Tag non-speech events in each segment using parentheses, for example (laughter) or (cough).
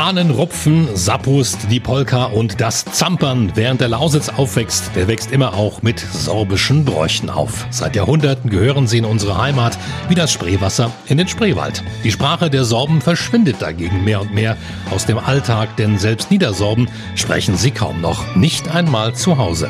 Hahnen rupfen, Sappust, die Polka und das Zampern, während der Lausitz aufwächst, der wächst immer auch mit sorbischen Bräuchen auf. Seit Jahrhunderten gehören sie in unsere Heimat wie das Spreewasser in den Spreewald. Die Sprache der Sorben verschwindet dagegen mehr und mehr aus dem Alltag, denn selbst Niedersorben sprechen sie kaum noch, nicht einmal zu Hause.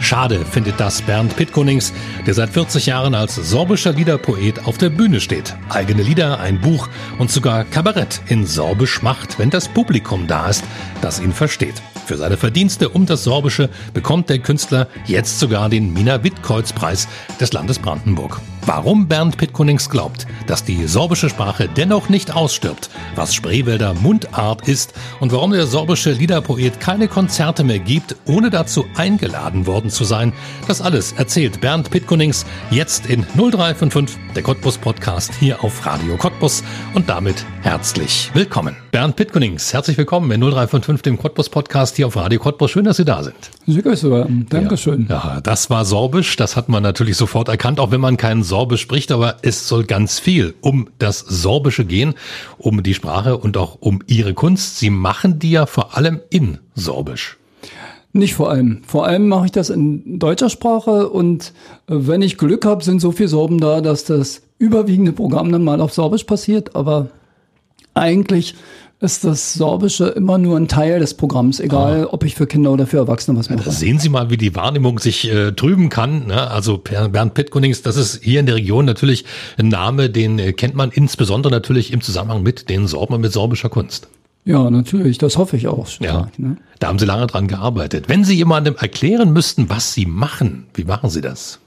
Schade findet das Bernd Pitkonings, der seit 40 Jahren als sorbischer Liederpoet auf der Bühne steht. Eigene Lieder, ein Buch und sogar Kabarett in Sorbisch macht, wenn das Publikum da ist, das ihn versteht. Für seine Verdienste um das Sorbische bekommt der Künstler jetzt sogar den Mina Wittkreuz Preis des Landes Brandenburg. Warum Bernd Pitkonings glaubt, dass die sorbische Sprache dennoch nicht ausstirbt, was Spreewälder Mundart ist und warum der sorbische Liederpoet keine Konzerte mehr gibt, ohne dazu eingeladen worden zu sein, das alles erzählt Bernd Pitkonings jetzt in 0355, der Cottbus Podcast hier auf Radio Cottbus und damit herzlich willkommen. Bernd Pitkonings, herzlich willkommen in 0355, dem Cottbus Podcast hier auf Radio Cottbus. Schön, dass Sie da sind. Sehr. Dankeschön. Ja, ja, das war Sorbisch, das hat man natürlich sofort erkannt, auch wenn man keinen Sorbisch spricht, aber es soll ganz viel um das Sorbische gehen, um die Sprache und auch um Ihre Kunst. Sie machen die ja vor allem in Sorbisch. Nicht vor allem. Vor allem mache ich das in deutscher Sprache und äh, wenn ich Glück habe, sind so viele Sorben da, dass das überwiegende Programm dann mal auf Sorbisch passiert, aber eigentlich ist das Sorbische immer nur ein Teil des Programms, egal ah. ob ich für Kinder oder für Erwachsene was mache. Sehen Sie mal, wie die Wahrnehmung sich äh, trüben kann. Ne? Also Bernd Pittkonings, das ist hier in der Region natürlich ein Name, den äh, kennt man insbesondere natürlich im Zusammenhang mit den Sorben und mit sorbischer Kunst. Ja, natürlich, das hoffe ich auch. Stark, ja, ne? Da haben Sie lange dran gearbeitet. Wenn Sie jemandem erklären müssten, was Sie machen, wie machen Sie das?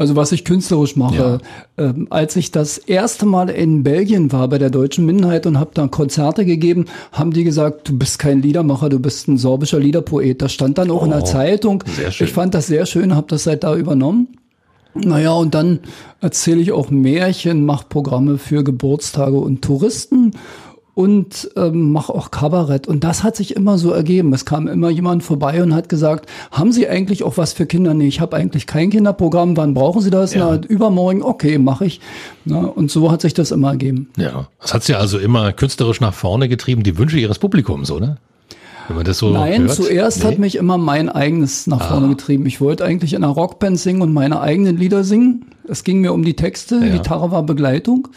Also was ich künstlerisch mache. Ja. Ähm, als ich das erste Mal in Belgien war bei der deutschen Minderheit und habe da Konzerte gegeben, haben die gesagt, du bist kein Liedermacher, du bist ein sorbischer Liederpoet. Das stand dann auch oh, in der oh, Zeitung. Sehr schön. Ich fand das sehr schön, habe das seit da übernommen. Naja, und dann erzähle ich auch Märchen, mache Programme für Geburtstage und Touristen und ähm, mache auch Kabarett. Und das hat sich immer so ergeben. Es kam immer jemand vorbei und hat gesagt, haben Sie eigentlich auch was für Kinder? Nee, ich habe eigentlich kein Kinderprogramm. Wann brauchen Sie das? Ja. Na, übermorgen, okay, mache ich. Na, und so hat sich das immer ergeben. Ja, das hat Sie also immer künstlerisch nach vorne getrieben, die Wünsche Ihres Publikums, oder? Wenn man das so Nein, hört? zuerst nee. hat mich immer mein eigenes nach vorne ah. getrieben. Ich wollte eigentlich in einer Rockband singen und meine eigenen Lieder singen. Es ging mir um die Texte, ja. Gitarre war Begleitung.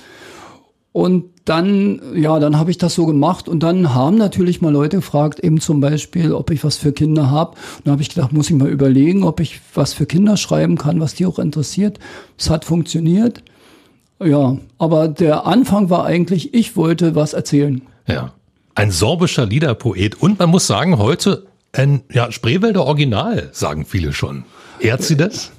Und dann, ja, dann habe ich das so gemacht und dann haben natürlich mal Leute gefragt, eben zum Beispiel, ob ich was für Kinder habe. Und da habe ich gedacht, muss ich mal überlegen, ob ich was für Kinder schreiben kann, was die auch interessiert. Es hat funktioniert. Ja, aber der Anfang war eigentlich, ich wollte was erzählen. Ja. Ein sorbischer Liederpoet und man muss sagen, heute ein ja, Spreewälder Original, sagen viele schon. Ehrt sie das?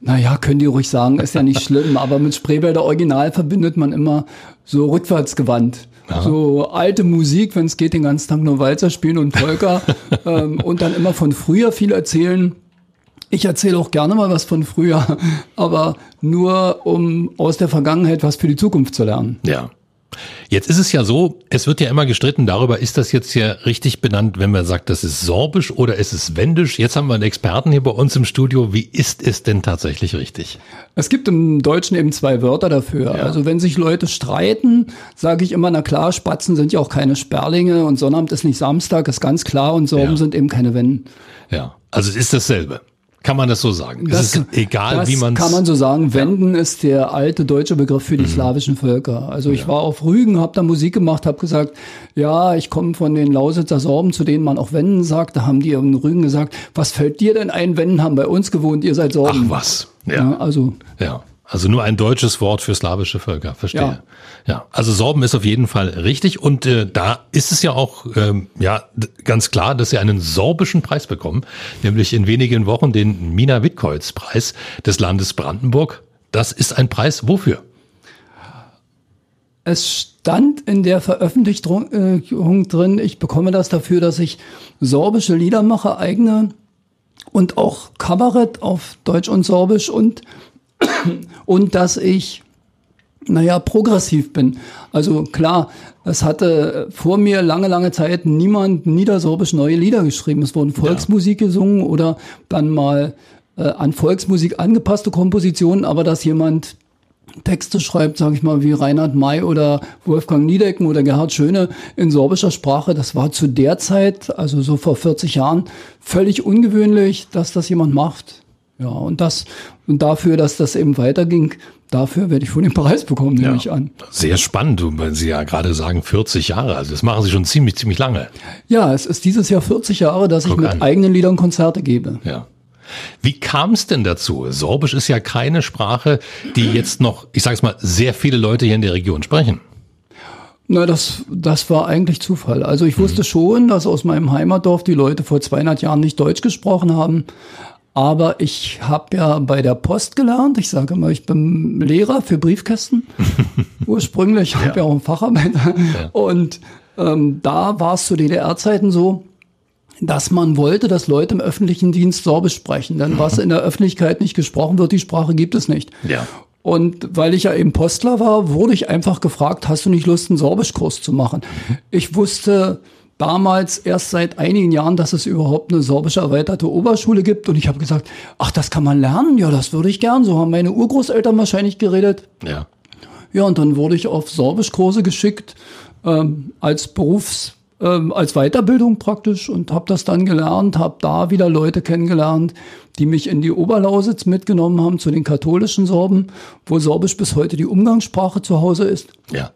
Naja, können die ruhig sagen, ist ja nicht schlimm, (laughs) aber mit Spreewälder Original verbindet man immer so rückwärtsgewandt. Aha. So alte Musik, wenn es geht, den ganzen Tag nur Walzer spielen und Polka (laughs) ähm, und dann immer von früher viel erzählen. Ich erzähle auch gerne mal was von früher, (laughs) aber nur um aus der Vergangenheit was für die Zukunft zu lernen. Ja. Jetzt ist es ja so, es wird ja immer gestritten darüber, ist das jetzt ja richtig benannt, wenn man sagt, das ist Sorbisch oder ist es Wendisch? Jetzt haben wir einen Experten hier bei uns im Studio. Wie ist es denn tatsächlich richtig? Es gibt im Deutschen eben zwei Wörter dafür. Ja. Also wenn sich Leute streiten, sage ich immer, na klar, Spatzen sind ja auch keine Sperlinge und Sonnabend ist nicht Samstag, ist ganz klar und Sorben ja. sind eben keine Wenden. Ja, also es ist dasselbe. Kann man das so sagen? Das, es ist egal, wie man kann man so sagen. Wenden ja. ist der alte deutsche Begriff für die mhm. slawischen Völker. Also ich ja. war auf Rügen, habe da Musik gemacht, habe gesagt, ja, ich komme von den Lausitzer Sorben, zu denen man auch Wenden sagt. Da haben die in Rügen gesagt, was fällt dir denn ein? Wenden haben bei uns gewohnt, ihr seid Sorben. Ach was. Ja. ja also. Ja. Also nur ein deutsches Wort für slawische Völker, verstehe. Ja, ja. also Sorben ist auf jeden Fall richtig und äh, da ist es ja auch ähm, ja ganz klar, dass sie einen sorbischen Preis bekommen, nämlich in wenigen Wochen den Mina Wittkreuz Preis des Landes Brandenburg. Das ist ein Preis wofür? Es stand in der Veröffentlichung äh, drin, ich bekomme das dafür, dass ich sorbische Lieder mache, eigene und auch Kabarett auf Deutsch und Sorbisch und (clears throat) und dass ich naja, progressiv bin. Also klar, es hatte vor mir lange, lange Zeit niemand niedersorbisch neue Lieder geschrieben. Es wurden Volksmusik ja. gesungen oder dann mal äh, an Volksmusik angepasste Kompositionen, aber dass jemand Texte schreibt, sage ich mal, wie Reinhard May oder Wolfgang Niedecken oder Gerhard Schöne in sorbischer Sprache, das war zu der Zeit, also so vor 40 Jahren, völlig ungewöhnlich, dass das jemand macht. Ja, und das, und dafür, dass das eben weiterging, dafür werde ich von den Preis bekommen, nehme ja, ich an. Sehr spannend, wenn Sie ja gerade sagen 40 Jahre, also das machen Sie schon ziemlich, ziemlich lange. Ja, es ist dieses Jahr 40 Jahre, dass Guck ich mit an. eigenen Liedern Konzerte gebe. Ja. Wie kam es denn dazu? Sorbisch ist ja keine Sprache, die jetzt noch, ich sage es mal, sehr viele Leute hier in der Region sprechen. Na, das, das war eigentlich Zufall. Also ich wusste mhm. schon, dass aus meinem Heimatdorf die Leute vor 200 Jahren nicht Deutsch gesprochen haben. Aber ich habe ja bei der Post gelernt. Ich sage immer, ich bin Lehrer für Briefkästen. (laughs) Ursprünglich ja. habe ja auch einen Facharbeiter. Ja. Und ähm, da war es zu DDR-Zeiten so, dass man wollte, dass Leute im öffentlichen Dienst Sorbisch sprechen. Denn was in der Öffentlichkeit nicht gesprochen wird, die Sprache gibt es nicht. Ja. Und weil ich ja eben Postler war, wurde ich einfach gefragt, hast du nicht Lust, einen Sorbischkurs zu machen? Ich wusste damals erst seit einigen Jahren, dass es überhaupt eine sorbische erweiterte Oberschule gibt. Und ich habe gesagt, ach, das kann man lernen? Ja, das würde ich gern. So haben meine Urgroßeltern wahrscheinlich geredet. Ja. Ja, und dann wurde ich auf Sorbischkurse geschickt ähm, als Berufs ähm, als Weiterbildung praktisch und habe das dann gelernt, habe da wieder Leute kennengelernt, die mich in die Oberlausitz mitgenommen haben zu den katholischen Sorben, wo Sorbisch bis heute die Umgangssprache zu Hause ist. Ja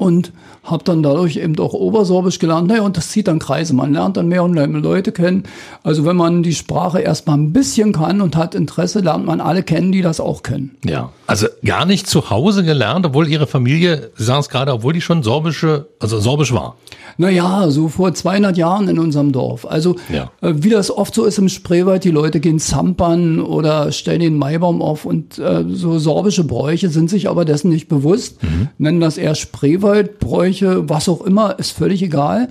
und habe dann dadurch eben auch Obersorbisch gelernt. Naja, und das zieht dann Kreise. Man lernt dann mehr und mehr Leute kennen. Also wenn man die Sprache erstmal ein bisschen kann und hat Interesse, lernt man alle kennen, die das auch können. Ja, also gar nicht zu Hause gelernt, obwohl Ihre Familie, Sie sagen es gerade, obwohl die schon sorbische, also sorbisch war. Naja, so vor 200 Jahren in unserem Dorf. Also ja. äh, wie das oft so ist im Spreewald, die Leute gehen zampern oder stellen den Maibaum auf und äh, so sorbische Bräuche sind sich aber dessen nicht bewusst, mhm. nennen das eher Spreewaldbräuche, was auch immer, ist völlig egal.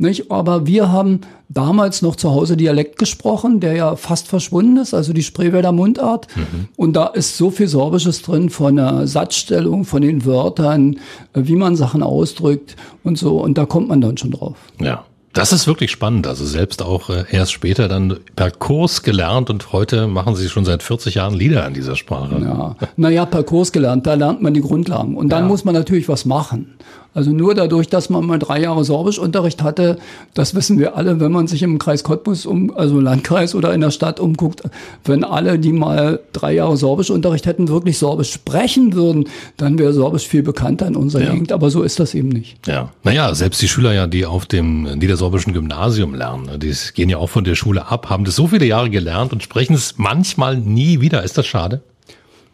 Nicht? Aber wir haben damals noch zu Hause Dialekt gesprochen, der ja fast verschwunden ist, also die Spreewälder Mundart. Mhm. Und da ist so viel Sorbisches drin von der Satzstellung, von den Wörtern, wie man Sachen ausdrückt und so. Und da kommt man dann schon drauf. Ja. Das ist wirklich spannend. Also selbst auch äh, erst später dann per Kurs gelernt und heute machen Sie schon seit 40 Jahren Lieder in dieser Sprache. Ja, naja, per Kurs gelernt, da lernt man die Grundlagen. Und dann ja. muss man natürlich was machen. Also nur dadurch, dass man mal drei Jahre Sorbischunterricht hatte, das wissen wir alle, wenn man sich im Kreis Cottbus, um, also Landkreis oder in der Stadt umguckt, wenn alle, die mal drei Jahre Sorbischunterricht hätten, wirklich Sorbisch sprechen würden, dann wäre Sorbisch viel bekannter in unserer ja. Gegend. Aber so ist das eben nicht. Ja, naja, selbst die Schüler ja, die auf dem niedersorbischen Gymnasium lernen, ne, die gehen ja auch von der Schule ab, haben das so viele Jahre gelernt und sprechen es manchmal nie wieder. Ist das schade?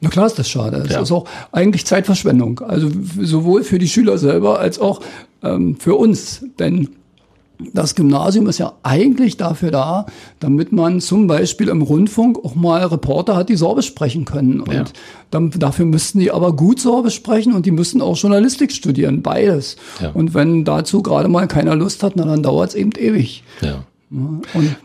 Na klar ist das schade. Es ja. ist auch eigentlich Zeitverschwendung. Also sowohl für die Schüler selber als auch ähm, für uns. Denn das Gymnasium ist ja eigentlich dafür da, damit man zum Beispiel im Rundfunk auch mal Reporter hat, die Sorbisch sprechen können. Und ja. dann, dafür müssten die aber gut Sorbisch sprechen und die müssten auch Journalistik studieren, beides. Ja. Und wenn dazu gerade mal keiner Lust hat, na, dann dauert es eben ewig. Ja. Und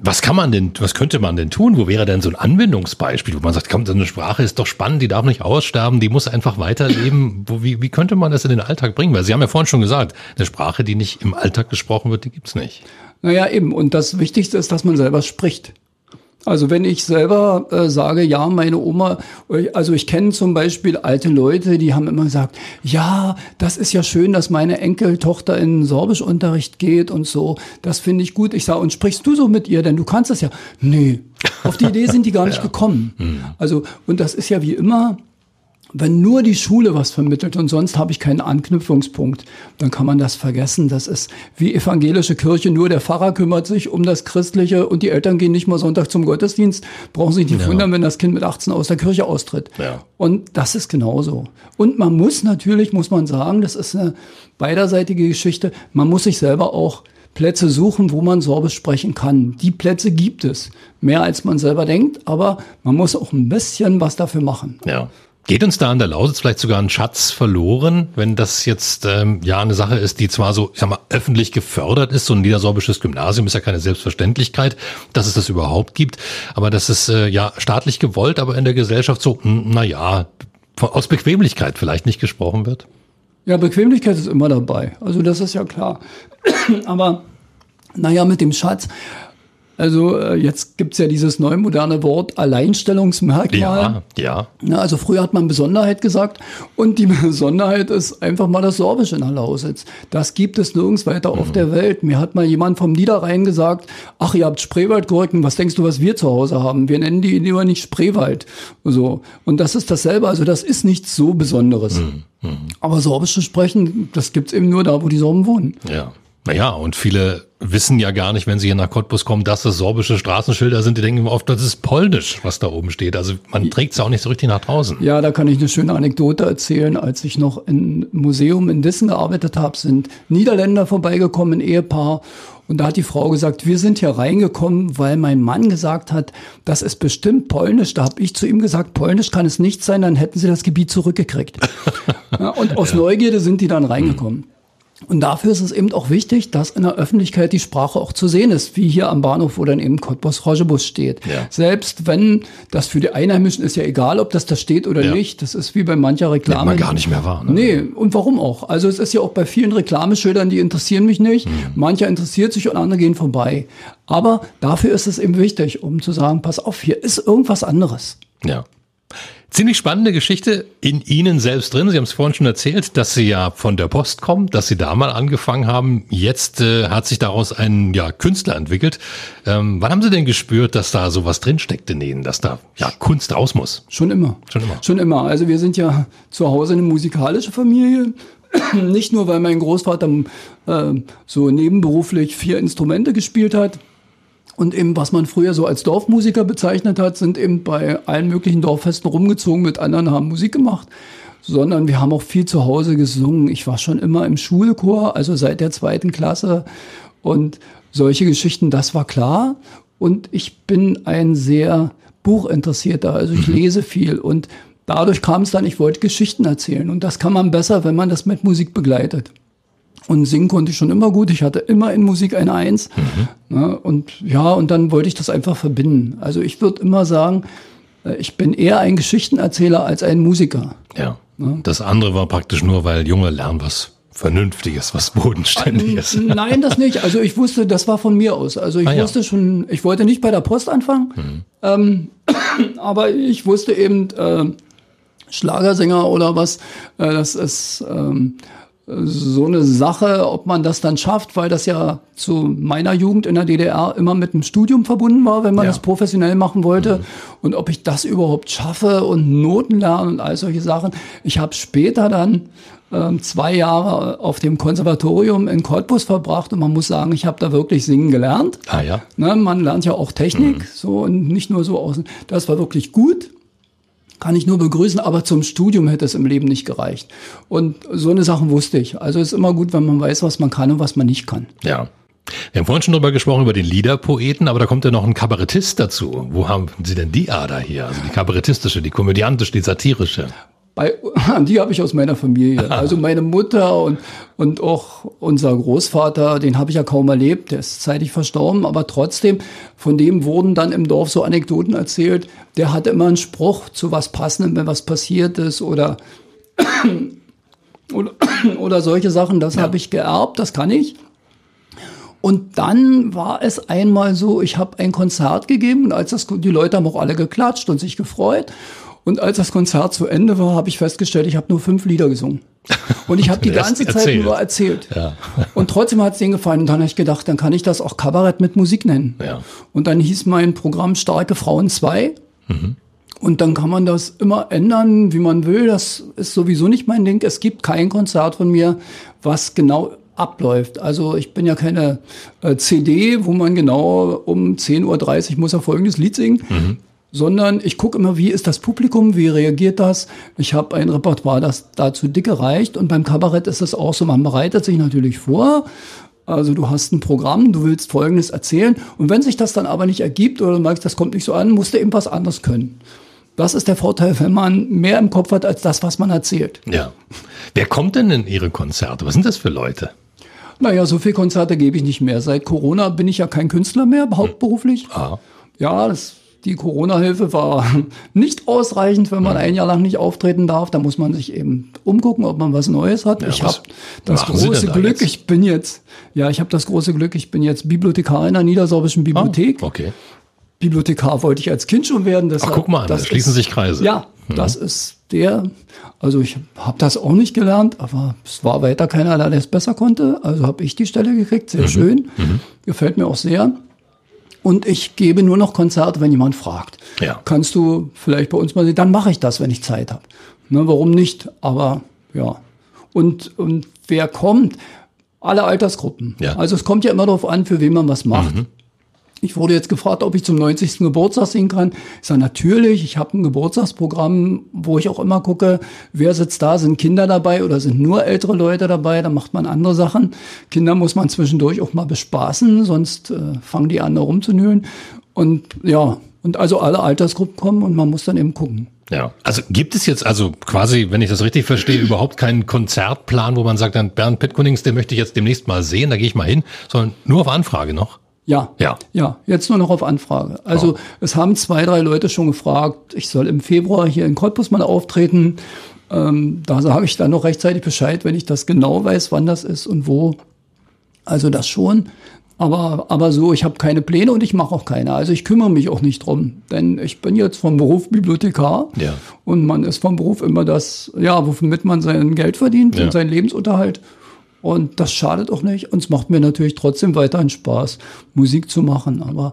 was kann man denn, was könnte man denn tun? Wo wäre denn so ein Anwendungsbeispiel, wo man sagt, komm, so eine Sprache ist doch spannend, die darf nicht aussterben, die muss einfach weiterleben. (laughs) Wo, wie, wie könnte man das in den Alltag bringen? Weil Sie haben ja vorhin schon gesagt, eine Sprache, die nicht im Alltag gesprochen wird, die gibt's nicht. Naja, eben. Und das Wichtigste ist, dass man selber spricht. Also wenn ich selber äh, sage, ja, meine Oma, also ich kenne zum Beispiel alte Leute, die haben immer gesagt, ja, das ist ja schön, dass meine Enkeltochter in Sorbischunterricht geht und so. Das finde ich gut. Ich sage, und sprichst du so mit ihr, denn du kannst es ja. Nee, auf die Idee sind die gar nicht (laughs) ja. gekommen. Hm. Also, und das ist ja wie immer, wenn nur die Schule was vermittelt und sonst habe ich keinen Anknüpfungspunkt, dann kann man das vergessen. Das ist wie evangelische Kirche, nur der Pfarrer kümmert sich um das Christliche und die Eltern gehen nicht mal Sonntag zum Gottesdienst, brauchen sich nicht ja. wundern, wenn das Kind mit 18 aus der Kirche austritt. Ja. Und das ist genauso. Und man muss natürlich, muss man sagen, das ist eine beiderseitige Geschichte, man muss sich selber auch Plätze suchen, wo man Sorbisch sprechen kann. Die Plätze gibt es. Mehr als man selber denkt, aber man muss auch ein bisschen was dafür machen. Ja. Geht uns da an der Lausitz vielleicht sogar ein Schatz verloren, wenn das jetzt ähm, ja eine Sache ist, die zwar so, sag mal, öffentlich gefördert ist, so ein niedersorbisches Gymnasium ist ja keine Selbstverständlichkeit, dass es das überhaupt gibt, aber das ist äh, ja staatlich gewollt, aber in der Gesellschaft so, hm, na ja, aus Bequemlichkeit vielleicht nicht gesprochen wird? Ja, Bequemlichkeit ist immer dabei. Also das ist ja klar. (clears throat) Aber naja, mit dem Schatz, also äh, jetzt gibt's ja dieses neue moderne Wort Alleinstellungsmerkmal. Ja, ja. Also früher hat man Besonderheit gesagt und die (laughs) Besonderheit ist einfach mal das Sorbische in der Lausitz. Das gibt es nirgends weiter auf der Welt. Mir hat mal jemand vom Niederrhein gesagt, ach, ihr habt Spreewaldgurken, was denkst du, was wir zu Hause haben? Wir nennen die lieber nicht Spreewald. So. Und das ist dasselbe, also das ist nichts so Besonderes. Aber Sorbisch zu sprechen, das gibt's eben nur da, wo die Sorben wohnen. Ja. Naja, und viele wissen ja gar nicht, wenn sie hier nach Cottbus kommen, dass das sorbische Straßenschilder sind. Die denken immer oft, das ist polnisch, was da oben steht. Also man trägt es auch nicht so richtig nach draußen. Ja, da kann ich eine schöne Anekdote erzählen. Als ich noch im Museum in Dissen gearbeitet habe, sind Niederländer vorbeigekommen, ein Ehepaar. Und da hat die Frau gesagt, wir sind hier reingekommen, weil mein Mann gesagt hat, das ist bestimmt polnisch. Da habe ich zu ihm gesagt, polnisch kann es nicht sein, dann hätten sie das Gebiet zurückgekriegt. (laughs) ja, und aus Neugierde sind die dann reingekommen. Und dafür ist es eben auch wichtig, dass in der Öffentlichkeit die Sprache auch zu sehen ist, wie hier am Bahnhof, wo dann eben Cottbus Rogebus steht. Ja. Selbst wenn das für die Einheimischen ist ja egal, ob das da steht oder Ja. nicht. Das ist wie bei mancher Nimmt Reklame. man gar nicht mehr wahr. Ne? Nee, und warum auch? Also es ist ja auch bei vielen Reklameschildern, die interessieren mich nicht. Mancher interessiert sich und andere gehen vorbei. Aber dafür ist es eben wichtig, um zu sagen, pass auf, hier ist irgendwas anderes. Ja. Ziemlich spannende Geschichte in Ihnen selbst drin. Sie haben es vorhin schon erzählt, dass Sie ja von der Post kommen, dass Sie da mal angefangen haben. Jetzt äh, hat sich daraus ein ja, Künstler entwickelt. Ähm, wann haben Sie denn gespürt, dass da sowas drinsteckt in Ihnen, dass da ja Kunst raus muss? Schon immer. Schon immer. Schon immer. Also wir sind ja zu Hause eine musikalische Familie. (clears throat) Nicht nur, weil mein Großvater äh, so nebenberuflich vier Instrumente gespielt hat. Und eben, was man früher so als Dorfmusiker bezeichnet hat, sind eben bei allen möglichen Dorffesten rumgezogen mit anderen, haben Musik gemacht. Sondern wir haben auch viel zu Hause gesungen. Ich war schon immer im Schulchor, also seit der zweiten Klasse. Und solche Geschichten, das war klar. Und ich bin ein sehr Buchinteressierter, also ich lese viel. Und dadurch kam es dann, ich wollte Geschichten erzählen. Und das kann man besser, wenn man das mit Musik begleitet. Und singen konnte ich schon immer gut. Ich hatte immer in Musik eine Eins. Ne, und ja, und dann wollte ich das einfach verbinden. Also ich würde immer sagen, äh, ich bin eher ein Geschichtenerzähler als ein Musiker. Ja. Das andere war praktisch nur, weil Junge lernen was Vernünftiges, was Bodenständiges. Nein, das nicht. Also ich wusste, das war von mir aus. Also ich Ah, ja. wusste schon, ich wollte nicht bei der Post anfangen, ähm, (coughs) aber ich wusste eben, äh, Schlagersänger oder was, äh, das ist ähm, so eine Sache, ob man das dann schafft, weil das ja zu meiner Jugend in der DDR immer mit einem Studium verbunden war, wenn man Ja. das professionell machen wollte. Und ob ich das überhaupt schaffe und Noten lernen und all solche Sachen. Ich habe später dann ähm, zwei Jahre auf dem Konservatorium in Cottbus verbracht und man muss sagen, ich habe da wirklich singen gelernt. Ah ja. Ne, man lernt ja auch Technik, so und nicht nur so außen. Das war wirklich gut. Kann ich nur begrüßen, aber zum Studium hätte es im Leben nicht gereicht. Und so eine Sachen wusste ich. Also es ist immer gut, wenn man weiß, was man kann und was man nicht kann. Ja. Wir haben vorhin schon drüber gesprochen, über den Liederpoeten, aber da kommt ja noch ein Kabarettist dazu. Wo haben Sie denn die Ader hier? Also die kabarettistische, die komödiantische, die satirische. Bei, (laughs) die habe ich aus meiner Familie. (laughs) Also meine Mutter und, und auch unser Großvater, den habe ich ja kaum erlebt, der ist zeitig verstorben, aber trotzdem, von dem wurden dann im Dorf so Anekdoten erzählt. Der hatte immer einen Spruch zu was Passendem, wenn was passiert ist oder, (coughs) oder, (coughs) oder solche Sachen. Das habe ich geerbt, das kann ich. Und dann war es einmal so, ich habe ein Konzert gegeben und als das, die Leute haben auch alle geklatscht und sich gefreut. Und als das Konzert zu Ende war, habe ich festgestellt, ich habe nur fünf Lieder gesungen. (laughs) Und ich habe die ganze Zeit erzählt. nur erzählt. Ja. (laughs) Und trotzdem hat es denen gefallen. Und dann habe ich gedacht, dann kann ich das auch Kabarett mit Musik nennen. Ja. Und dann hieß mein Programm Starke Frauen 2. Und dann kann man das immer ändern, wie man will. Das ist sowieso nicht mein Ding. Es gibt kein Konzert von mir, was genau abläuft. Also ich bin ja keine äh, CD, wo man genau um 10.30 Uhr muss er folgendes Lied singen. Sondern ich gucke immer, wie ist das Publikum, wie reagiert das. Ich habe ein Repertoire, das dazu dicke reicht. Und beim Kabarett ist es auch so, man bereitet sich natürlich vor. Also du hast ein Programm, du willst Folgendes erzählen. Und wenn sich das dann aber nicht ergibt oder du merkst, das kommt nicht so an, musst du eben was anderes können. Das ist der Vorteil, wenn man mehr im Kopf hat als das, was man erzählt. Ja. Wer kommt denn in Ihre Konzerte? Was sind das für Leute? Naja, so viele Konzerte gebe ich nicht mehr. Seit Corona bin ich ja kein Künstler mehr, hauptberuflich. Ah. Ja, das, die Corona-Hilfe war (laughs) nicht ausreichend, wenn man ein Jahr lang nicht auftreten darf. Da muss man sich eben umgucken, ob man was Neues hat. Ja, ich habe das große da Glück, jetzt? ich bin jetzt, ja, ich habe das große Glück, ich bin jetzt Bibliothekar in der Niedersorbischen Bibliothek. Ah, okay. Bibliothekar wollte ich als Kind schon werden. Deshalb, Ach, guck mal an, da das schließen ist- sich Kreise. Mhm. Ja, das ist der, also ich habe das auch nicht gelernt, aber es war weiter keiner, der das besser konnte. Also habe ich die Stelle gekriegt, Mhm. sehr schön. Gefällt mir auch sehr. Und ich gebe nur noch Konzerte, wenn jemand fragt. Ja. Kannst du vielleicht bei uns mal sehen? Dann mache ich das, wenn ich Zeit habe. Ne, warum nicht? Aber ja. Und, und wer kommt? Alle Altersgruppen. Ja. Also es kommt ja immer darauf an, für wen man was macht. Ich wurde jetzt gefragt, ob ich zum 90. Geburtstag singen kann. Ich sage natürlich, ich habe ein Geburtstagsprogramm, wo ich auch immer gucke, wer sitzt da, sind Kinder dabei oder sind nur ältere Leute dabei, da macht man andere Sachen. Kinder muss man zwischendurch auch mal bespaßen, sonst äh, fangen die an, da rumzunölen. Und ja, und also alle Altersgruppen kommen und man muss dann eben gucken. Ja, also gibt es jetzt also quasi, wenn ich das richtig verstehe, überhaupt keinen Konzertplan, wo man sagt, dann Bernd Pittkunings, den möchte ich jetzt demnächst mal sehen, da gehe ich mal hin, sondern nur auf Anfrage noch. Ja. Ja. Ja, jetzt nur noch auf Anfrage. Also es haben zwei, drei Leute schon gefragt, ich soll im Februar hier in Cottbus mal auftreten. Ähm, da sage ich dann noch rechtzeitig Bescheid, wenn ich das genau weiß, wann das ist und wo. Also das schon. Aber, aber so, ich habe keine Pläne und ich mache auch keine. Also ich kümmere mich auch nicht drum. Denn ich bin jetzt vom Beruf Bibliothekar. Ja. Und man ist vom Beruf immer das, ja, womit man sein Geld verdient Ja. und seinen Lebensunterhalt. Und das schadet auch nicht. Und es macht mir natürlich trotzdem weiterhin Spaß, Musik zu machen. Aber,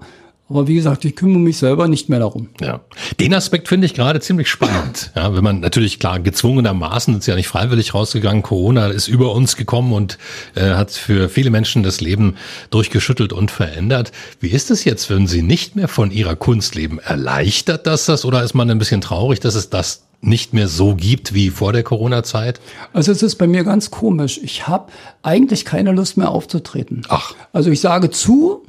aber wie gesagt, ich kümmere mich selber nicht mehr darum. Ja. Den Aspekt finde ich gerade ziemlich spannend. (laughs) Ja, wenn man natürlich klar gezwungenermaßen ist ja nicht freiwillig rausgegangen. Corona ist über uns gekommen und äh, hat für viele Menschen das Leben durchgeschüttelt und verändert. Wie ist es jetzt, wenn Sie nicht mehr von Ihrer Kunst leben? Erleichtert das das oder ist man ein bisschen traurig, dass es das nicht mehr so gibt wie vor der Corona-Zeit? Also es ist bei mir ganz komisch. Ich habe eigentlich keine Lust mehr aufzutreten. Ach. Also ich sage zu,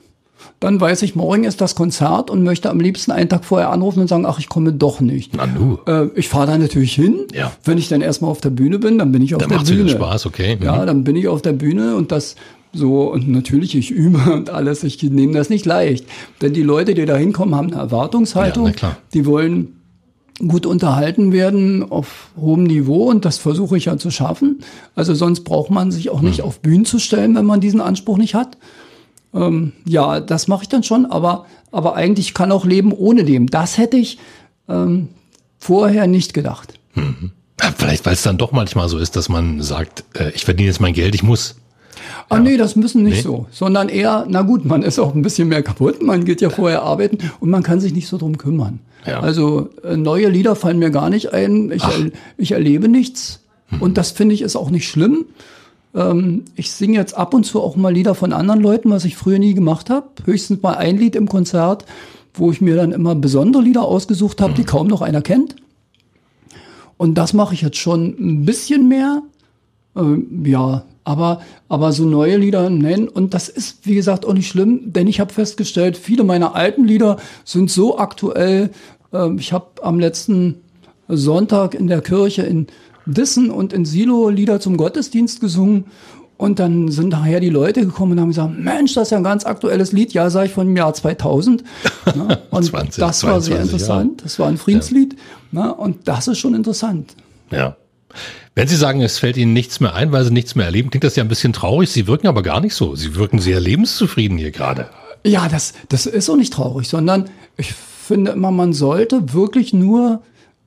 dann weiß ich, morgen ist das Konzert und möchte am liebsten einen Tag vorher anrufen und sagen, ach, ich komme doch nicht. Na nu. Äh, ich fahre da natürlich hin. Ja. Wenn ich dann erstmal auf der Bühne bin, dann bin ich auf Da der macht's wieder Bühne. Spaß, okay. Mhm. Ja, dann bin ich auf der Bühne und das so, und natürlich, ich (laughs) übe und alles, ich nehme das nicht leicht. Denn die Leute, die da hinkommen, haben eine Erwartungshaltung. Ja, klar. Die wollen gut unterhalten werden auf hohem Niveau und das versuche ich ja zu schaffen. Also sonst braucht man sich auch nicht Mhm. auf Bühnen zu stellen, wenn man diesen Anspruch nicht hat. Ähm, ja, das mache ich dann schon, aber, aber eigentlich kann auch leben ohne dem. Das hätte ich ähm, vorher nicht gedacht. Ja, Vielleicht, weil es dann doch manchmal so ist, dass man sagt, äh, ich verdiene jetzt mein Geld, ich muss. Ah, nee, das müssen nicht Nee. so, sondern eher, na gut, man ist auch ein bisschen mehr kaputt, man geht ja vorher arbeiten und man kann sich nicht so drum kümmern. Ja. Also äh, neue Lieder fallen mir gar nicht ein, ich, er, ich erlebe nichts und das finde ich ist auch nicht schlimm. Ähm, ich singe jetzt ab und zu auch mal Lieder von anderen Leuten, was ich früher nie gemacht habe. Höchstens mal ein Lied im Konzert, wo ich mir dann immer besondere Lieder ausgesucht habe, die kaum noch einer kennt. Und das mache ich jetzt schon ein bisschen mehr. Ähm, ja, aber, aber so neue Lieder nennen. Und das ist, wie gesagt, auch nicht schlimm, denn ich habe festgestellt, viele meiner alten Lieder sind so aktuell. Ähm, ich habe am letzten Sonntag in der Kirche in Dissen und in Silo Lieder zum Gottesdienst gesungen. Und dann sind nachher die Leute gekommen und haben gesagt, Mensch, das ist ja ein ganz aktuelles Lied. Ja, sag ich von dem Jahr 2000. (laughs) Ne? Und 20, das war 22 sehr interessant. Das war ein Friedenslied. Ne? Und das ist schon interessant. Ja. Wenn Sie sagen, es fällt Ihnen nichts mehr ein, weil Sie nichts mehr erleben, klingt das ja ein bisschen traurig. Sie wirken aber gar nicht so. Sie wirken sehr lebenszufrieden hier gerade. Ja, das, das ist auch nicht traurig, sondern ich finde immer, man sollte wirklich nur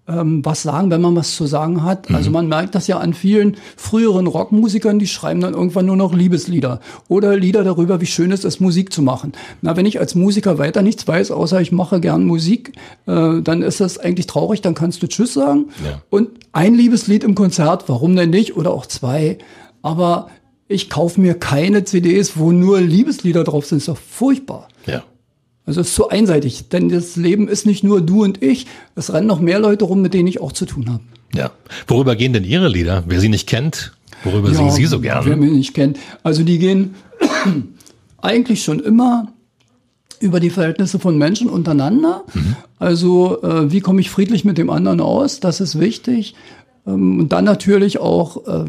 ähm, was sagen, wenn man was zu sagen hat. Also man merkt das ja an vielen früheren Rockmusikern, die schreiben dann irgendwann nur noch Liebeslieder oder Lieder darüber, wie schön es ist, Musik zu machen. Na, wenn ich als Musiker weiter nichts weiß, außer ich mache gern Musik, äh, dann ist das eigentlich traurig, dann kannst du Tschüss sagen. Ja. Und ein Liebeslied im Konzert, warum denn nicht? Oder auch zwei. Aber ich kaufe mir keine CDs, wo nur Liebeslieder drauf sind. ist doch furchtbar. Ja. Also es ist zu einseitig, denn das Leben ist nicht nur du und ich. Es rennen noch mehr Leute rum, mit denen ich auch zu tun habe. Ja. Worüber gehen denn Ihre Lieder? Wer Sie nicht kennt, worüber singen Sie so Wer gerne? mich nicht kennt. Also die gehen (clears throat) eigentlich schon immer über die Verhältnisse von Menschen untereinander. Mhm. Also äh, wie komme ich friedlich mit dem anderen aus? Das ist wichtig. Ähm, und dann natürlich auch, äh,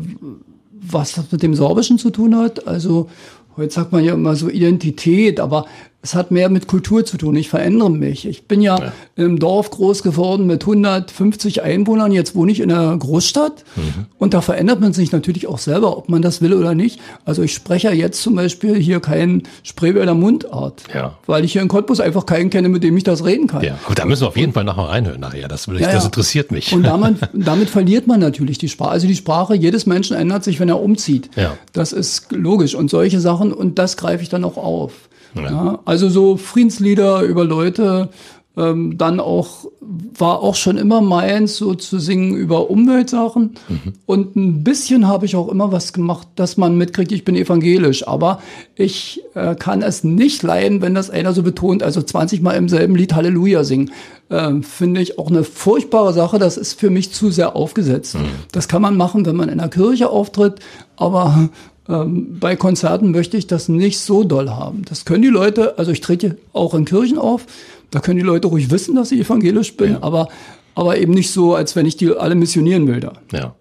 was das mit dem Sorbischen zu tun hat. Also heute sagt man ja immer so Identität, aber es hat mehr mit Kultur zu tun. Ich verändere mich. Ich bin ja, ja. im Dorf groß geworden mit 150 Einwohnern. Jetzt wohne ich in einer Großstadt. Mhm. Und da verändert man sich natürlich auch selber, ob man das will oder nicht. Also ich spreche jetzt zum Beispiel hier keinen Spreewälder Mundart. Ja. Weil ich hier in Cottbus einfach keinen kenne, mit dem ich das reden kann. Ja, aber da müssen wir auf jeden Fall nachher reinhören nachher. Das, will ich, ja, das interessiert mich. Und damit, (laughs) damit verliert man natürlich die Sprache. Also die Sprache jedes Menschen ändert sich, wenn er umzieht. Ja. Das ist logisch. Und solche Sachen, und das greife ich dann auch auf. Ja. also so Friedenslieder über Leute, ähm, dann auch, war auch schon immer meins, so zu singen über Umweltsachen. Mhm. Und ein bisschen habe ich auch immer was gemacht, dass man mitkriegt, ich bin evangelisch. Aber ich äh, kann es nicht leiden, wenn das einer so betont, also 20 Mal im selben Lied Halleluja singen. Äh, Finde ich auch eine furchtbare Sache. Das ist für mich zu sehr aufgesetzt. Mhm. Das kann man machen, wenn man in der Kirche auftritt. Aber ähm, bei Konzerten möchte ich das nicht so doll haben. Das können die Leute, also ich trete auch in Kirchen auf, da können die Leute ruhig wissen, dass ich evangelisch bin, ja. aber, aber eben nicht so, als wenn ich die alle missionieren will da. Ja.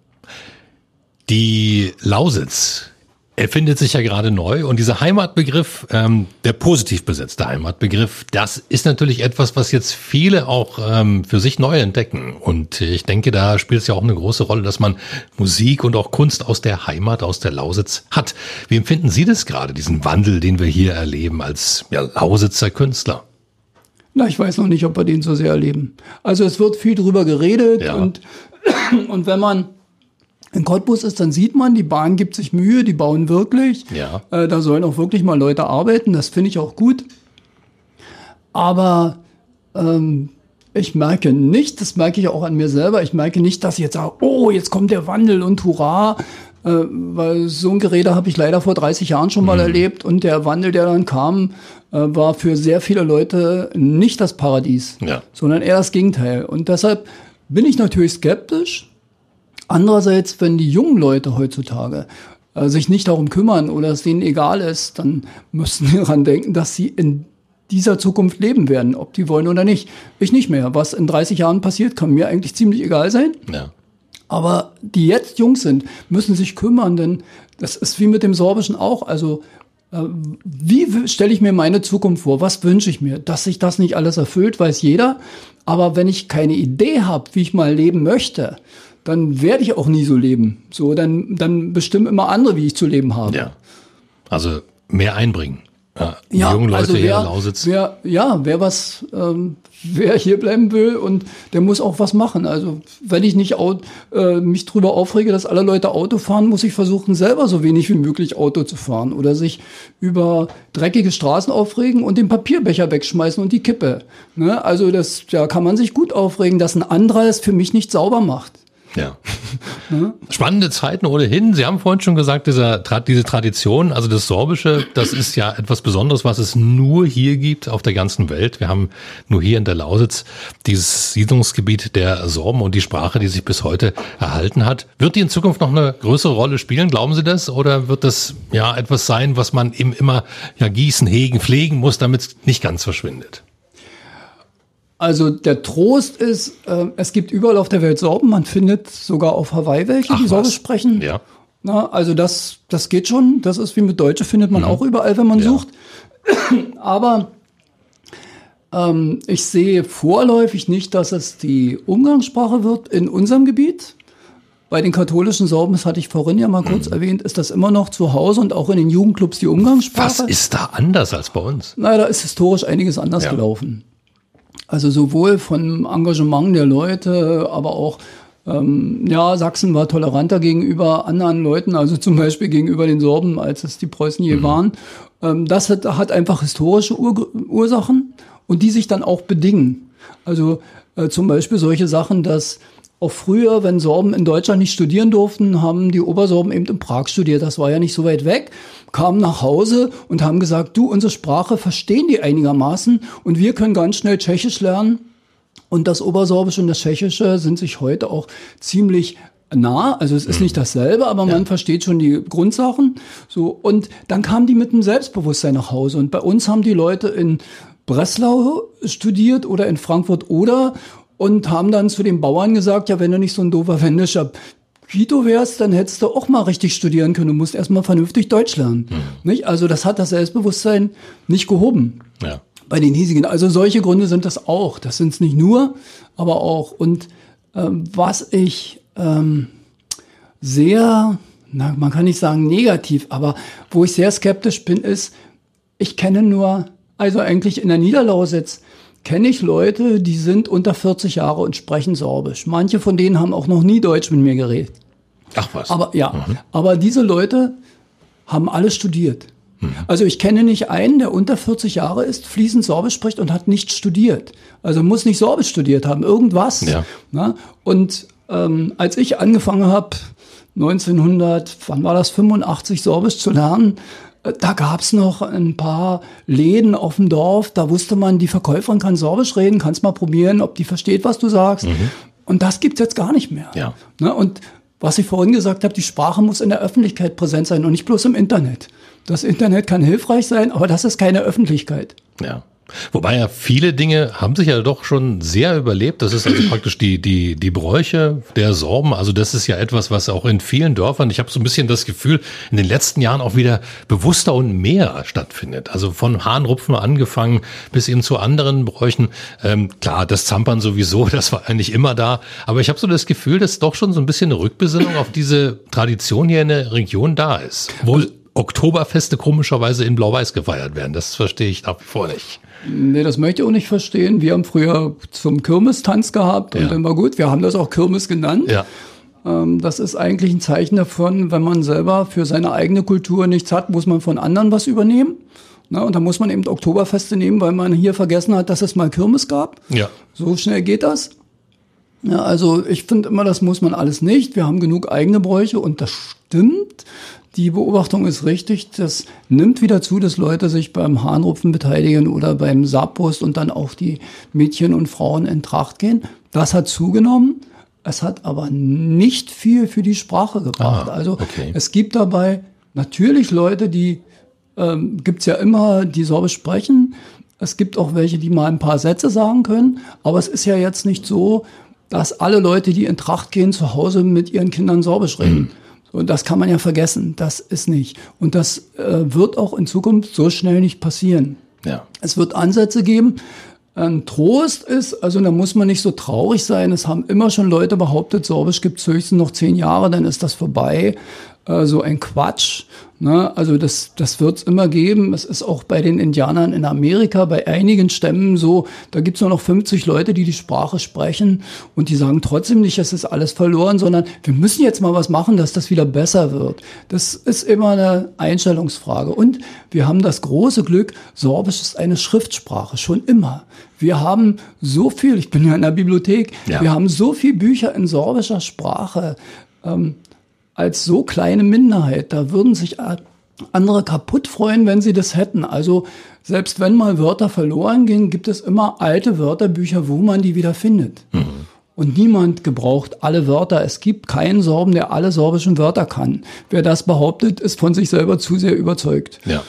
Die Lausitz erfindet sich ja gerade neu und dieser Heimatbegriff, ähm, der positiv besetzte Heimatbegriff, das ist natürlich etwas, was jetzt viele auch ähm, für sich neu entdecken. Und ich denke, da spielt es ja auch eine große Rolle, dass man Musik und auch Kunst aus der Heimat, aus der Lausitz hat. Wie empfinden Sie das gerade, diesen Wandel, den wir hier erleben als ja, Lausitzer Künstler? Na, ich weiß noch nicht, ob wir den so sehr erleben. Also es wird viel drüber geredet ja. und, (clears throat) und wenn man in Cottbus ist, dann sieht man, die Bahn gibt sich Mühe, die bauen wirklich. Ja. Äh, da sollen auch wirklich mal Leute arbeiten, das finde ich auch gut. Aber ähm, ich merke nicht, das merke ich auch an mir selber, ich merke nicht, dass ich jetzt sage, oh, jetzt kommt der Wandel und hurra. Äh, weil so ein Gerede habe ich leider vor 30 Jahren schon mal mhm. erlebt und der Wandel, der dann kam, äh, war für sehr viele Leute nicht das Paradies, ja. sondern eher das Gegenteil. Und deshalb bin ich natürlich skeptisch, Andererseits, wenn die jungen Leute heutzutage äh, sich nicht darum kümmern oder es denen egal ist, dann müssen sie daran denken, dass sie in dieser Zukunft leben werden, ob die wollen oder nicht. Ich nicht mehr. Was in 30 Jahren passiert, kann mir eigentlich ziemlich egal sein. Ja. Aber die jetzt jung sind, müssen sich kümmern, denn das ist wie mit dem Sorbischen auch. Also äh, wie stelle ich mir meine Zukunft vor? Was wünsche ich mir? Dass sich das nicht alles erfüllt, weiß jeder. Aber wenn ich keine Idee habe, wie ich mal leben möchte, dann werde ich auch nie so leben. So, dann, dann bestimmen immer andere, wie ich zu leben habe. Ja. Also mehr einbringen. Ja, ja jungen Leute also wer, hier Lausitz. Wer, ja, wer was, ähm, wer hier bleiben will und der muss auch was machen. Also wenn ich nicht äh, mich drüber aufrege, dass alle Leute Auto fahren, muss ich versuchen, selber so wenig wie möglich Auto zu fahren oder sich über dreckige Straßen aufregen und den Papierbecher wegschmeißen und die Kippe. Ne? Also das, da kann man sich gut aufregen, dass ein anderer es für mich nicht sauber macht. Ja. (laughs) Spannende Zeiten ohnehin. Sie haben vorhin schon gesagt, dieser, diese Tradition, also das Sorbische, das ist ja etwas Besonderes, was es nur hier gibt auf der ganzen Welt. Wir haben nur hier in der Lausitz dieses Siedlungsgebiet der Sorben und die Sprache, die sich bis heute erhalten hat. Wird die in Zukunft noch eine größere Rolle spielen? Glauben Sie das? Oder wird das ja etwas sein, was man eben immer ja gießen, hegen, pflegen muss, damit es nicht ganz verschwindet? Also der Trost ist, äh, es gibt überall auf der Welt Sorben. Man findet sogar auf Hawaii welche, Ach, die Sorbe sprechen. Ja. Na, also das, das geht schon. Das ist wie mit Deutsche, findet man mhm. auch überall, wenn man ja. sucht. (clears throat) Aber ähm, ich sehe vorläufig nicht, dass es die Umgangssprache wird in unserem Gebiet. Bei den katholischen Sorben, das hatte ich vorhin ja mal kurz mhm. erwähnt, ist das immer noch zu Hause und auch in den Jugendclubs die Umgangssprache. Was ist da anders als bei uns? Na, da ist historisch einiges anders ja. gelaufen. Also sowohl vom Engagement der Leute, aber auch ähm, ja, Sachsen war toleranter gegenüber anderen Leuten, also zum Beispiel gegenüber den Sorben, als es die Preußen je mhm. waren. Ähm, das hat, hat einfach historische Ur Ursachen und die sich dann auch bedingen. Also äh, zum Beispiel solche Sachen, dass auch früher, wenn Sorben in Deutschland nicht studieren durften, haben die Obersorben eben in Prag studiert. Das war ja nicht so weit weg. Kamen nach Hause und haben gesagt, du, unsere Sprache verstehen die einigermaßen und wir können ganz schnell Tschechisch lernen. Und das Obersorbische und das Tschechische sind sich heute auch ziemlich nah, also es ist nicht mhm. dasselbe, aber man ja. versteht schon die Grundsachen. So und dann kamen die mit einem Selbstbewusstsein nach Hause und bei uns haben die Leute in Breslau studiert oder in Frankfurt oder und haben dann zu den Bauern gesagt, ja, wenn du nicht so ein doofer wendischer Quito wärst, dann hättest du auch mal richtig studieren können. Du musst erstmal vernünftig Deutsch lernen. Mhm. Nicht? Also das hat das Selbstbewusstsein nicht gehoben. Ja. Bei den hiesigen. Also solche Gründe sind das auch. Das sind es nicht nur, aber auch. Und ähm, was ich ähm, sehr, na, man kann nicht sagen negativ, aber wo ich sehr skeptisch bin, ist, ich kenne nur, also eigentlich in der Niederlausitz, kenne ich Leute, die sind unter 40 Jahre und sprechen Sorbisch. Manche von denen haben auch noch nie Deutsch mit mir geredet. Ach was. Aber ja, mhm. aber diese Leute haben alle studiert. Mhm. Also ich kenne nicht einen, der unter 40 Jahre ist, fließend Sorbisch spricht und hat nicht studiert. Also muss nicht Sorbisch studiert haben, irgendwas. Ja. Na? Und ähm, als ich angefangen habe, 1900, wann war das, 85 Sorbisch zu lernen, da gab's noch ein paar Läden auf dem Dorf, da wusste man, die Verkäuferin kann Sorbisch reden, kannst mal probieren, ob die versteht, was du sagst. Mhm. Und das gibt's jetzt gar nicht mehr. Ja. Ne? Und was ich vorhin gesagt habe, die Sprache muss in der Öffentlichkeit präsent sein und nicht bloß im Internet. Das Internet kann hilfreich sein, aber das ist keine Öffentlichkeit. Ja. Wobei ja viele Dinge haben sich ja doch schon sehr überlebt. Das ist also (clears throat) praktisch die, die, die Bräuche der Sorben. Also das ist ja etwas, was auch in vielen Dörfern, ich habe so ein bisschen das Gefühl, in den letzten Jahren auch wieder bewusster und mehr stattfindet. Also von Hahnrupfen angefangen bis hin zu anderen Bräuchen. Ähm, klar, das Zampern sowieso, (laughs) das war eigentlich immer da. Aber ich habe so das Gefühl, dass doch schon so ein bisschen eine Rückbesinnung auf diese Tradition hier in der Region da ist. Wo Oktoberfeste komischerweise in Blau-Weiß gefeiert werden. Das verstehe ich nach wie vor nicht. Nee, das möchte ich auch nicht verstehen. Wir haben früher zum Kirmestanz gehabt und ja. dann war gut. Wir haben das auch Kirmes genannt. Ja. Ähm, das ist eigentlich ein Zeichen davon, wenn man selber für seine eigene Kultur nichts hat, muss man von anderen was übernehmen. Na, und da muss man eben Oktoberfeste nehmen, weil man hier vergessen hat, dass es mal Kirmes gab. Ja. So schnell geht das. Ja, also ich finde immer, das muss man alles nicht. Wir haben genug eigene Bräuche und das stimmt. Die Beobachtung ist richtig. Das nimmt wieder zu, dass Leute sich beim Hahnrupfen beteiligen oder beim Saarpost und dann auch die Mädchen und Frauen in Tracht gehen. Das hat zugenommen. Es hat aber nicht viel für die Sprache gebracht. Ah, also okay. es gibt dabei natürlich Leute, die ähm, gibt's ja immer, die Sorbisch sprechen. Es gibt auch welche, die mal ein paar Sätze sagen können. Aber es ist ja jetzt nicht so, dass alle Leute, die in Tracht gehen, zu Hause mit ihren Kindern Sorbisch reden. Mhm. (clears throat) Und das kann man ja vergessen. Das ist nicht. Und das äh, wird auch in Zukunft so schnell nicht passieren. Ja. Es wird Ansätze geben. Ein Trost ist, also da muss man nicht so traurig sein. Es haben immer schon Leute behauptet, Sorbisch gibt es höchstens noch zehn Jahre, dann ist das vorbei. Äh, so ein Quatsch. Ne? Also das, das wird es immer geben. Es ist auch bei den Indianern in Amerika, bei einigen Stämmen so, da gibt es nur noch 50 Leute, die die Sprache sprechen und die sagen trotzdem nicht, es ist alles verloren, sondern wir müssen jetzt mal was machen, dass das wieder besser wird. Das ist immer eine Einstellungsfrage. Und wir haben das große Glück, Sorbisch ist eine Schriftsprache, schon immer. Wir haben so viel, ich bin ja in der Bibliothek, ja. wir haben so viel Bücher in sorbischer Sprache. Ähm, als so kleine Minderheit. Da würden sich andere kaputt freuen, wenn sie das hätten. Also selbst wenn mal Wörter verloren gehen, gibt es immer alte Wörterbücher, wo man die wieder findet. Mhm. Und niemand gebraucht alle Wörter. Es gibt keinen Sorben, der alle sorbischen Wörter kann. Wer das behauptet, ist von sich selber zu sehr überzeugt. Ja.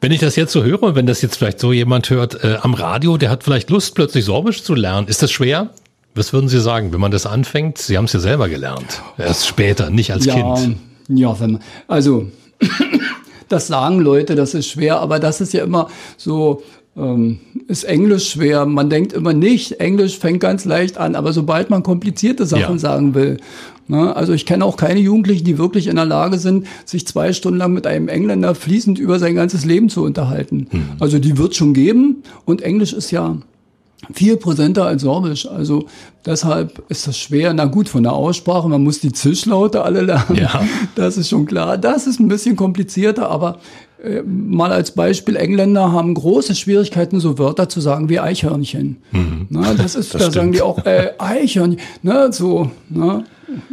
Wenn ich das jetzt so höre, wenn das jetzt vielleicht so jemand hört äh, am Radio, der hat vielleicht Lust, plötzlich Sorbisch zu lernen. Ist das schwer? Was würden Sie sagen, wenn man das anfängt? Sie haben es ja selber gelernt. Erst später, nicht als ja, Kind. Ja, wenn man, also (coughs) das sagen Leute, das ist schwer, aber das ist ja immer so, ähm, ist Englisch schwer. Man denkt immer nicht, Englisch fängt ganz leicht an, aber sobald man komplizierte Sachen ja. sagen will, ne, also ich kenne auch keine Jugendlichen, die wirklich in der Lage sind, sich zwei Stunden lang mit einem Engländer fließend über sein ganzes Leben zu unterhalten. Hm. Also die wird schon geben und Englisch ist ja viel präsenter als Sorbisch. Also deshalb ist das schwer. Na gut, von der Aussprache, man muss die Zischlaute alle lernen. Ja. (laughs) Das ist schon klar. Das ist ein bisschen komplizierter, aber äh, mal als Beispiel, Engländer haben große Schwierigkeiten, so Wörter zu sagen wie Eichhörnchen. Mhm. Na, das ist, (laughs) das da stimmt. sagen die auch äh, Eichhörnchen. Ne, so, ne?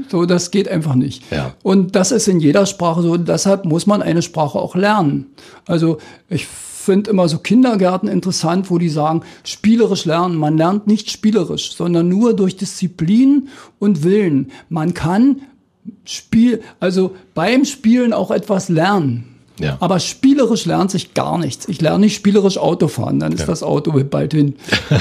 So, das geht einfach nicht. Ja. Und das ist in jeder Sprache so. Deshalb muss man eine Sprache auch lernen. Also ich finde immer so Kindergärten interessant, wo die sagen, spielerisch lernen. Man lernt nicht spielerisch, sondern nur durch Disziplin und Willen. Man kann Spiel, also beim Spielen auch etwas lernen. Ja. Aber spielerisch lernt sich gar nichts. Ich lerne nicht spielerisch Autofahren, dann ist ja. das Auto bald hin. (laughs)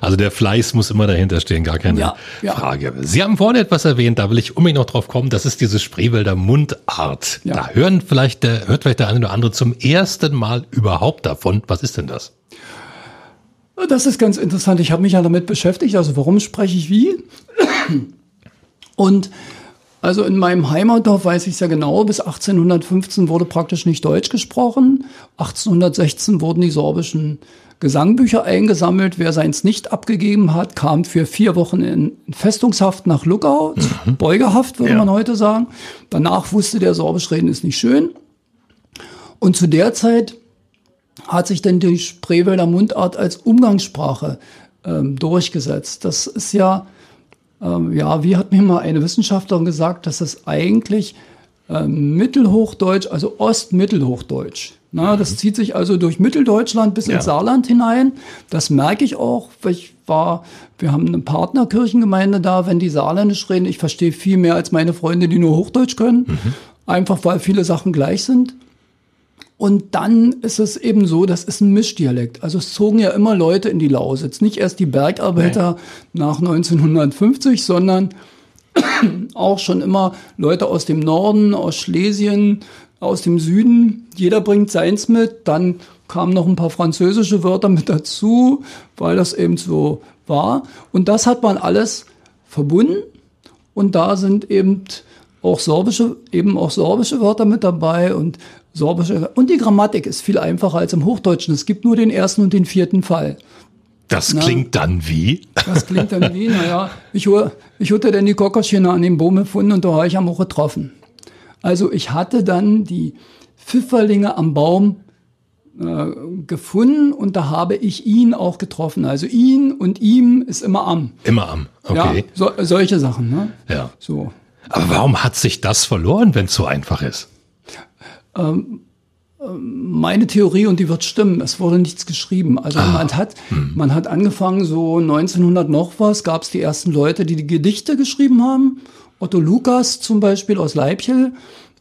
Also der Fleiß muss immer dahinter stehen, gar keine ja. Frage. Sie haben vorhin etwas erwähnt, da will ich unbedingt noch drauf kommen, das ist diese Spreewälder Mundart. Da hören vielleicht der, hört vielleicht der eine oder andere zum ersten Mal überhaupt davon. Was ist denn das? Das ist ganz interessant. Ich habe mich ja damit beschäftigt. Also warum spreche ich wie? Und also in meinem Heimatdorf weiß ich es ja genau, bis 1815 wurde praktisch nicht Deutsch gesprochen. 1816 wurden die sorbischen Gesangbücher eingesammelt. Wer seins nicht abgegeben hat, kam für vier Wochen in Festungshaft nach Luckau, mhm. Beugehaft würde ja. man heute sagen. Danach wusste der Sorbisch reden ist nicht schön. Und zu der Zeit hat sich denn die Spreewälder Mundart als Umgangssprache ähm, durchgesetzt. Das ist ja ähm, ja, wie hat mir mal eine Wissenschaftlerin gesagt, dass das eigentlich ähm, Mittelhochdeutsch, also Ostmittelhochdeutsch. Na, das zieht sich also durch Mitteldeutschland bis ja. ins Saarland hinein. Das merke ich auch. Ich war, wir haben eine Partnerkirchengemeinde da, wenn die Saarländisch reden. Ich verstehe viel mehr als meine Freunde, die nur Hochdeutsch können. Mhm. Einfach weil viele Sachen gleich sind. Und dann ist es eben so, das ist ein Mischdialekt. Also es zogen ja immer Leute in die Lausitz. Nicht erst die Bergarbeiter nee. nach 1950, sondern (clears throat) auch schon immer Leute aus dem Norden, aus Schlesien, aus dem Süden. Jeder bringt seins mit. Dann kamen noch ein paar französische Wörter mit dazu, weil das eben so war. Und das hat man alles verbunden. Und da sind eben auch sorbische, eben auch sorbische Wörter mit dabei und sorbische. Und die Grammatik ist viel einfacher als im Hochdeutschen. Es gibt nur den ersten und den vierten Fall. Das Na, klingt dann wie? Das klingt dann wie, naja, ich, ich hatte dann die Kokoschene an dem Baum gefunden und da habe ich am auch getroffen. Also ich hatte dann die Pfifferlinge am Baum äh, gefunden und da habe ich ihn auch getroffen. Also ihn und ihm ist immer am. Immer am, okay. Ja, so, solche Sachen, ne? Ja. So. Aber warum hat sich das verloren, wenn es so einfach ist? Ähm, ähm, meine Theorie und die wird stimmen. Es wurde nichts geschrieben. Also ah. man hat, hm. man hat angefangen so 1900 noch was, gab es die ersten Leute, die die Gedichte geschrieben haben. Otto Lukas zum Beispiel aus Leibchel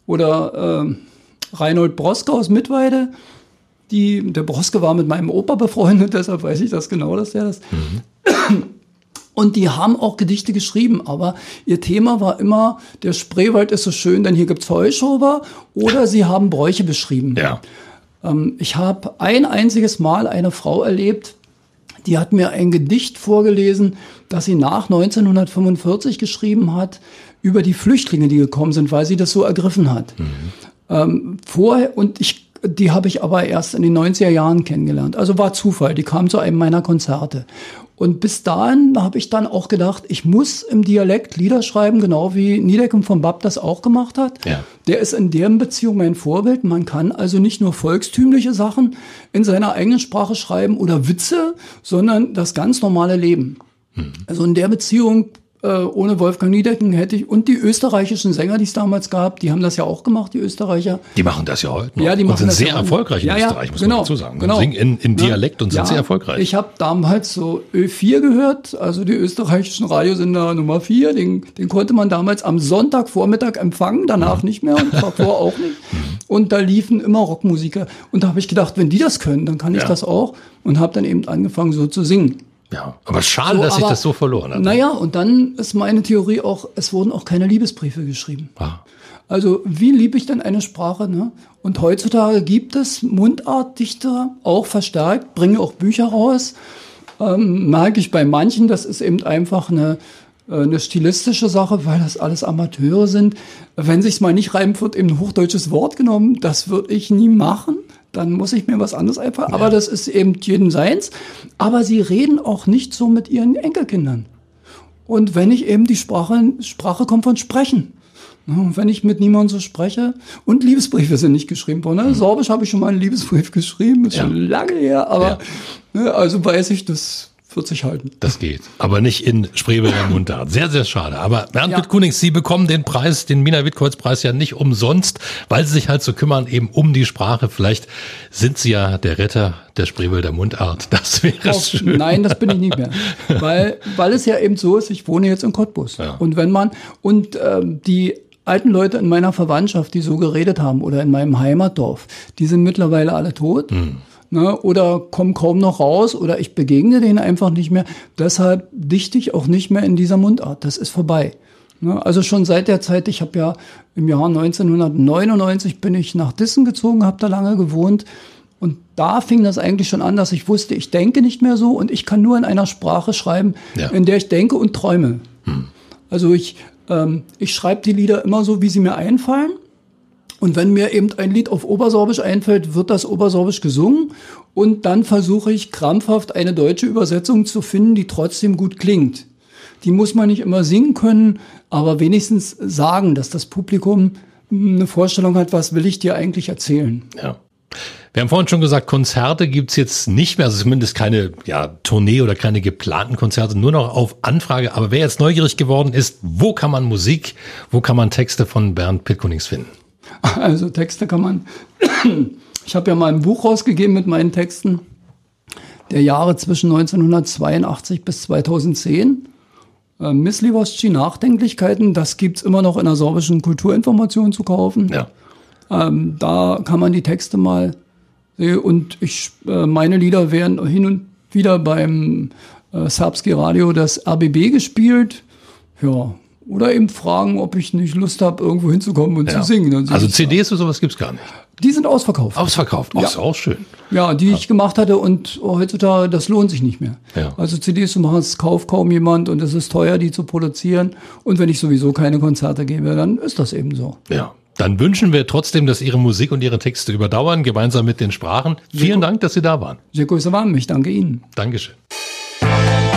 oder äh, Reinhold Broske aus Mittweide. Die, der Broske war mit meinem Opa befreundet, (laughs) deshalb weiß ich das genau, dass der das. Mhm. (coughs) Und die haben auch Gedichte geschrieben, aber ihr Thema war immer, der Spreewald ist so schön, denn hier gibt's Heuschober oder sie haben Bräuche beschrieben. Ja. Ähm, ich habe ein einziges Mal eine Frau erlebt, die hat mir ein Gedicht vorgelesen, das sie nach 1945 geschrieben hat über die Flüchtlinge, die gekommen sind, weil sie das so ergriffen hat. Mhm. Ähm, vorher, und ich die habe ich aber erst in den 90er Jahren kennengelernt. Also war Zufall, die kam zu einem meiner Konzerte. Und bis dahin habe ich dann auch gedacht, ich muss im Dialekt Lieder schreiben, genau wie Niedecken von Bab das auch gemacht hat. Ja. Der ist in deren Beziehung mein Vorbild. Man kann also nicht nur volkstümliche Sachen in seiner eigenen Sprache schreiben oder Witze, sondern das ganz normale Leben. Mhm. Also in der Beziehung äh, ohne Wolfgang Niedecken hätte ich, und die österreichischen Sänger, die es damals gab, die haben das ja auch gemacht, die Österreicher. Die machen das ja heute noch. Ja, die machen und sind das sehr erfolgreich in ja, Österreich, muss genau, man dazu sagen. Genau. Singen in, in Dialekt und sind ja, sehr erfolgreich. Ich habe damals so Ö4 gehört, also die österreichischen Radiosender Nummer 4, den, den konnte man damals am Sonntagvormittag empfangen, danach nicht mehr und davor (laughs) auch nicht. Mhm. Und da liefen immer Rockmusiker. Und da habe ich gedacht, wenn die das können, dann kann ich ja. das auch. Und habe dann eben angefangen, so zu singen. Ja, aber schade, so, dass aber, ich das so verloren habe. Naja, und dann ist meine Theorie auch, es wurden auch keine Liebesbriefe geschrieben. Ah. Also wie liebe ich denn eine Sprache? Ne? Und heutzutage gibt es Mundartdichter, auch verstärkt, bringen auch Bücher raus. Ähm, merke ich bei manchen, das ist eben einfach eine, äh, eine stilistische Sache, weil das alles Amateure sind. Wenn sich's mal nicht reimt, wird eben ein hochdeutsches Wort genommen. Das würde ich nie machen dann muss ich mir was anderes einfallen. Ja. Aber das ist eben jeden seins. Aber sie reden auch nicht so mit ihren Enkelkindern. Und wenn ich eben die Sprache, Sprache kommt von Sprechen. Und wenn ich mit niemandem so spreche, und Liebesbriefe sind nicht geschrieben worden. Ne? Mhm. Sorbisch habe ich schon mal einen Liebesbrief (laughs) geschrieben, ist ja. schon lange her, aber ja. ne, also weiß ich, das wird sich halten. Das geht. Aber nicht in Spreewälder Mundart. Sehr, sehr schade. Aber Bernd ja. Wittkunings, Sie bekommen den Preis, den Mina Wittkreuz-Preis ja nicht umsonst, weil Sie sich halt so kümmern eben um die Sprache. Vielleicht sind Sie ja der Retter der Spreewälder Mundart. Das wäre Auf, schön. Nein, das bin ich nicht mehr. (laughs) weil, weil es ja eben so ist, ich wohne jetzt in Cottbus. Ja. Und wenn man, und ähm, die alten Leute in meiner Verwandtschaft, die so geredet haben oder in meinem Heimatdorf, die sind mittlerweile alle tot. Mhm. Ne, oder kommen kaum noch raus oder ich begegne denen einfach nicht mehr. Deshalb dichte ich auch nicht mehr in dieser Mundart. Das ist vorbei. Ne, also schon seit der Zeit, ich habe ja im Jahr 1999 bin ich nach Dissen gezogen, habe da lange gewohnt. Und da fing das eigentlich schon an, dass ich wusste, ich denke nicht mehr so und ich kann nur in einer Sprache schreiben, ja. in der ich denke und träume. Hm. Also ich, ähm, ich schreibe die Lieder immer so, wie sie mir einfallen. Und wenn mir eben ein Lied auf Obersorbisch einfällt, wird das Obersorbisch gesungen. Und dann versuche ich krampfhaft eine deutsche Übersetzung zu finden, die trotzdem gut klingt. Die muss man nicht immer singen können, aber wenigstens sagen, dass das Publikum eine Vorstellung hat, was will ich dir eigentlich erzählen. Ja. Wir haben vorhin schon gesagt, Konzerte gibt's jetzt nicht mehr, also zumindest keine ja, Tournee oder keine geplanten Konzerte, nur noch auf Anfrage. Aber wer jetzt neugierig geworden ist, wo kann man Musik, wo kann man Texte von Bernd Pitkonings finden? (laughs) Also Texte kann man. (clears throat) Ich habe ja mal ein Buch rausgegeben mit meinen Texten der Jahre zwischen 1982 bis 2010. Äh, Misliwoschi Nachdenklichkeiten, das gibt's immer noch in der sorbischen Kulturinformation zu kaufen. Ja. Ähm, da kann man die Texte mal sehen. Und ich, äh, meine Lieder werden hin und wieder beim äh, Serbski Radio das RBB gespielt. Ja, oder eben fragen, ob ich nicht Lust habe, irgendwo hinzukommen und ja. zu singen. Also CDs oder sowas gibt's gar nicht. Die sind ausverkauft. Ausverkauft, ja. ist auch schön. Ja, die ja. ich gemacht hatte und heutzutage, das lohnt sich nicht mehr. Ja. Also CDs zu machen, es kauft kaum jemand und es ist teuer, die zu produzieren. Und wenn ich sowieso keine Konzerte gebe, dann ist das eben so. Ja. Dann wünschen wir trotzdem, dass Ihre Musik und Ihre Texte überdauern, gemeinsam mit den Sprachen. Vielen Dank, dass Sie da waren. Sehr grüße warm, ich danke Ihnen. Dankeschön.